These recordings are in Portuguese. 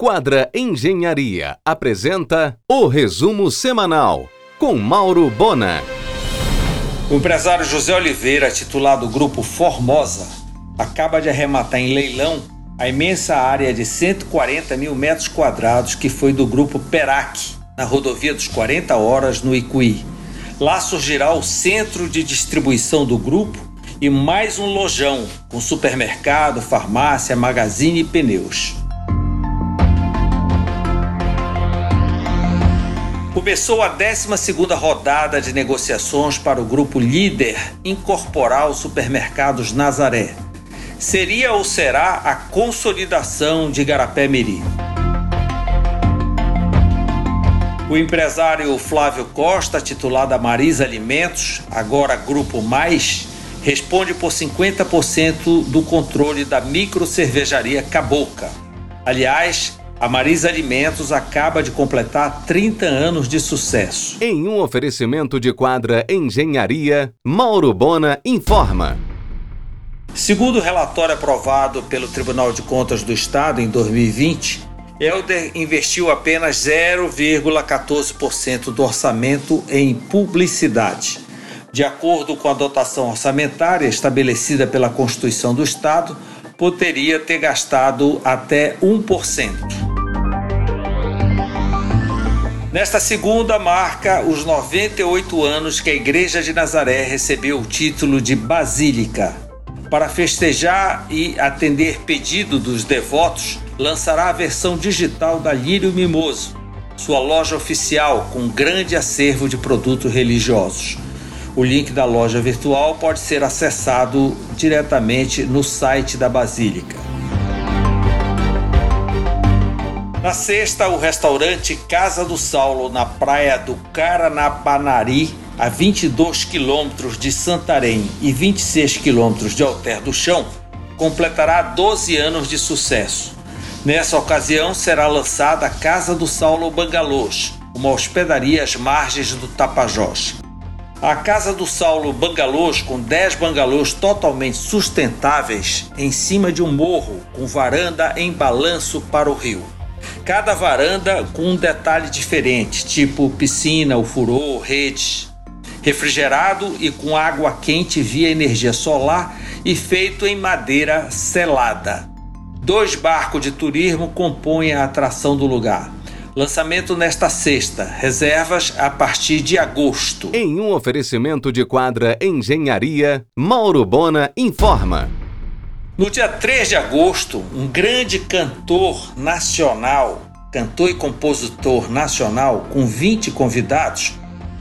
Quadra Engenharia apresenta o resumo semanal com Mauro Bona. O empresário José Oliveira, titulado do Grupo Formosa, acaba de arrematar em leilão a imensa área de 140 mil metros quadrados que foi do Grupo Perac, na rodovia dos 40 Horas, no Icuí. Lá surgirá o centro de distribuição do grupo e mais um lojão com supermercado, farmácia, magazine e pneus. Começou a 12ª rodada de negociações para o grupo líder incorporar os supermercados Nazaré. Seria ou será a consolidação de Garapé Miri. O empresário Flávio Costa, titular da Marisa Alimentos, agora Grupo Mais, responde por 50% do controle da micro cervejaria Caboca. Aliás, a Marisa Alimentos acaba de completar 30 anos de sucesso. Em um oferecimento de quadra Engenharia, Mauro Bona informa. Segundo o relatório aprovado pelo Tribunal de Contas do Estado em 2020, Helder investiu apenas 0,14% do orçamento em publicidade. De acordo com a dotação orçamentária estabelecida pela Constituição do Estado, poderia ter gastado até 1%. Nesta segunda marca os 98 anos que a Igreja de Nazaré recebeu o título de Basílica. Para festejar e atender pedido dos devotos, lançará a versão digital da Lírio Mimoso, sua loja oficial com grande acervo de produtos religiosos. O link da loja virtual pode ser acessado diretamente no site da Basílica. Na sexta, o restaurante Casa do Saulo, na praia do Caranapanari, a 22 quilômetros de Santarém e 26 quilômetros de Alter do Chão, completará 12 anos de sucesso. Nessa ocasião, será lançada a Casa do Saulo Bangalôs, uma hospedaria às margens do Tapajós. A Casa do Saulo Bangalôs, com 10 bangalôs totalmente sustentáveis em cima de um morro, com varanda em balanço para o rio. Cada varanda com um detalhe diferente, tipo piscina, o furor, rede. Refrigerado e com água quente via energia solar e feito em madeira selada. Dois barcos de turismo compõem a atração do lugar. Lançamento nesta sexta, reservas a partir de agosto. Em um oferecimento de quadra Engenharia, Mauro Bona informa. No dia 3 de agosto, um grande cantor nacional, cantor e compositor nacional, com 20 convidados,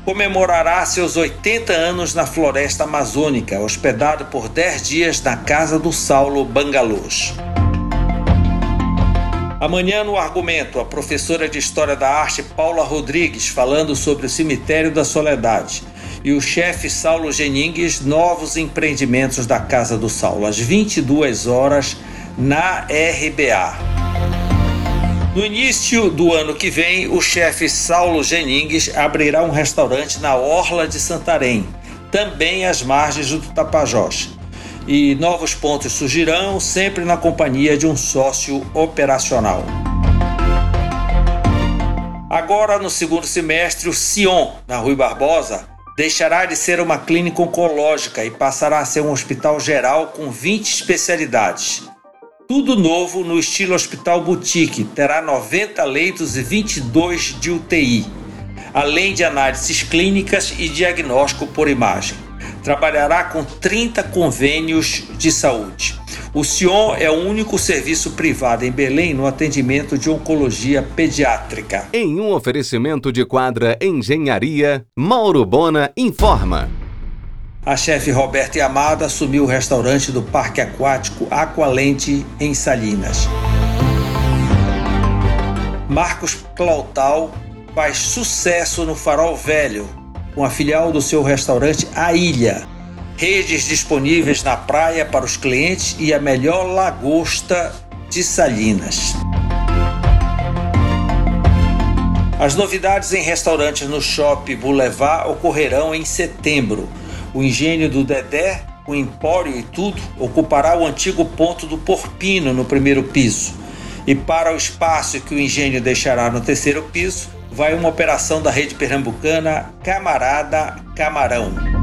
comemorará seus 80 anos na floresta amazônica, hospedado por 10 dias na casa do Saulo Bangalôs. Amanhã, no argumento, a professora de História da Arte Paula Rodrigues falando sobre o Cemitério da Soledade e o chefe Saulo Geningues novos empreendimentos da Casa do Saulo, às 22 horas na RBA. No início do ano que vem, o chefe Saulo Geningues abrirá um restaurante na Orla de Santarém, também às margens do Tapajós. E novos pontos surgirão sempre na companhia de um sócio operacional. Agora, no segundo semestre, o Sion, na Rui Barbosa, deixará de ser uma clínica oncológica e passará a ser um hospital geral com 20 especialidades. Tudo novo no estilo hospital boutique, terá 90 leitos e 22 de UTI, além de análises clínicas e diagnóstico por imagem. Trabalhará com 30 convênios de saúde. O Sion é o único serviço privado em Belém no atendimento de oncologia pediátrica. Em um oferecimento de quadra Engenharia, Mauro Bona informa. A chefe Roberta Amada assumiu o restaurante do Parque Aquático Aqualente em Salinas. Marcos Clautal faz sucesso no Farol Velho, com a filial do seu restaurante A Ilha redes disponíveis na praia para os clientes e a melhor lagosta de Salinas. As novidades em restaurantes no Shopping Boulevard ocorrerão em setembro. O engenho do Dedé, o Empório e tudo, ocupará o antigo ponto do Porpino no primeiro piso. E para o espaço que o engenho deixará no terceiro piso, vai uma operação da rede pernambucana Camarada Camarão.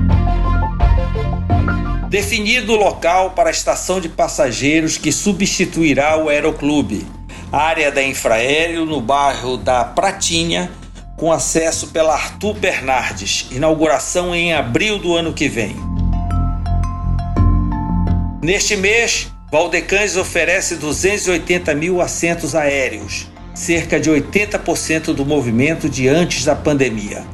Definido o local para a estação de passageiros que substituirá o Aeroclube, área da Infraéreo no bairro da Pratinha, com acesso pela Arthur Bernardes, inauguração em abril do ano que vem. Neste mês, Valdecães oferece 280 mil assentos aéreos, cerca de 80% do movimento de antes da pandemia.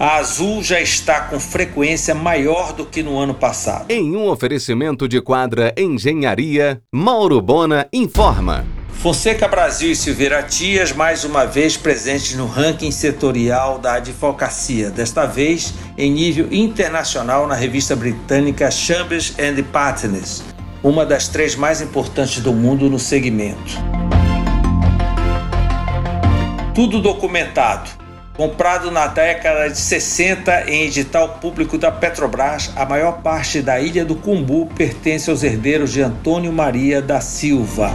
A Azul já está com frequência maior do que no ano passado. Em um oferecimento de quadra Engenharia, Mauro Bona informa. Fonseca Brasil e Silveira Tias mais uma vez presentes no ranking setorial da advocacia, desta vez em nível internacional na revista britânica Chambers and Partners, uma das três mais importantes do mundo no segmento. Tudo documentado. Comprado na década de 60 em edital público da Petrobras, a maior parte da ilha do Cumbu pertence aos herdeiros de Antônio Maria da Silva.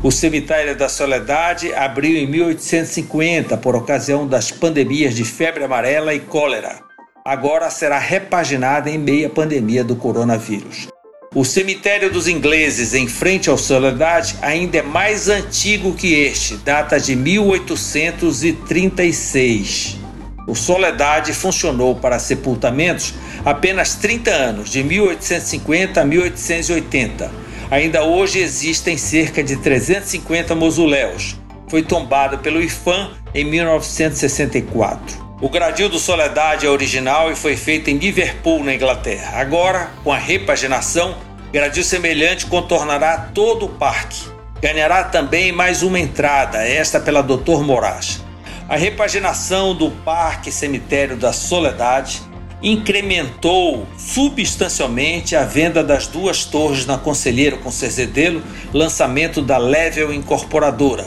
O Cemitério da Soledade abriu em 1850 por ocasião das pandemias de febre amarela e cólera. Agora será repaginada em meio à pandemia do coronavírus. O cemitério dos ingleses, em frente ao Soledade, ainda é mais antigo que este, data de 1836. O Soledade funcionou para sepultamentos apenas 30 anos, de 1850 a 1880. Ainda hoje existem cerca de 350 mausoléus. Foi tombado pelo IFAM em 1964. O gradil do Soledade é original e foi feito em Liverpool, na Inglaterra. Agora, com a repaginação, gradil semelhante contornará todo o parque. Ganhará também mais uma entrada, esta pela Dr. Moraes. A repaginação do Parque Cemitério da Soledade incrementou substancialmente a venda das duas torres na Conselheiro com Cerzedelo, lançamento da Level Incorporadora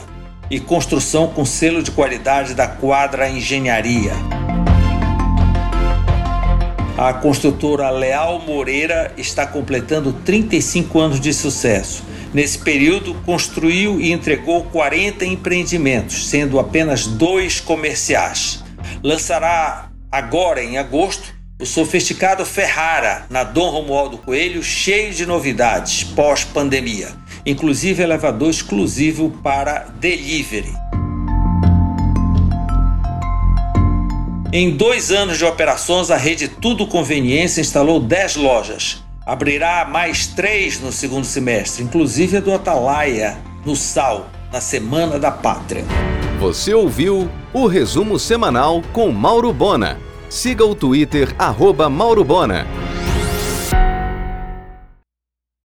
e construção com selo de qualidade da Quadra Engenharia. A construtora Leal Moreira está completando 35 anos de sucesso. Nesse período, construiu e entregou 40 empreendimentos, sendo apenas dois comerciais. Lançará agora, em agosto, o sofisticado Ferrara na Dom Romualdo Coelho, cheio de novidades pós-pandemia inclusive elevador exclusivo para delivery. Em dois anos de operações, a rede Tudo Conveniência instalou 10 lojas. Abrirá mais três no segundo semestre, inclusive a do Atalaia, no Sal, na Semana da Pátria. Você ouviu o resumo semanal com Mauro Bona. Siga o Twitter, arroba Mauro Bona.